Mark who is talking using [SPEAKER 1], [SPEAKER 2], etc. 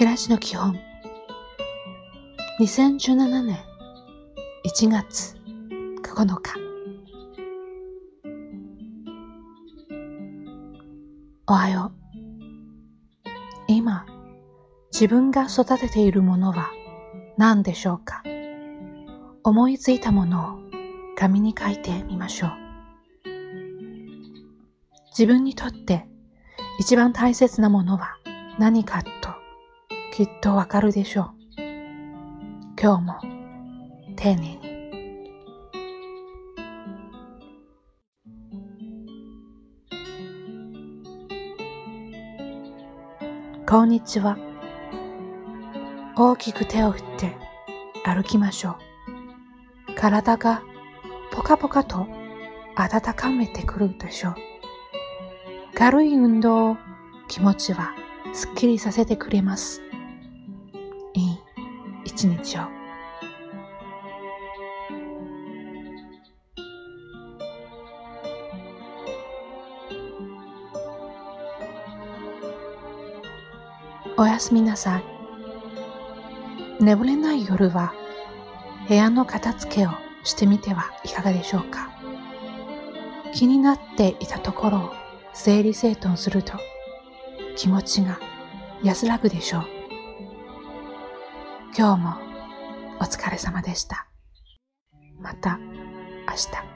[SPEAKER 1] 暮らしの基本。2017年1月9日。おはよう。今自分が育てているものは何でしょうか？思いついたものを紙に書いてみましょう。自分にとって一番大切なものは何かきっとわかるでしょう。今日も丁寧に。こんにちは。大きく手を振って歩きましょう。体がポカポカと温かめてくるでしょう。軽い運動を、気持ちはすっきりさせてくれます。一日を。おやすみなさい。眠れない夜は部屋の片付けをしてみてはいかがでしょうか。気になっていたところを整理整頓すると気持ちが安らぐでしょう。今日もお疲れ様でした。また明日。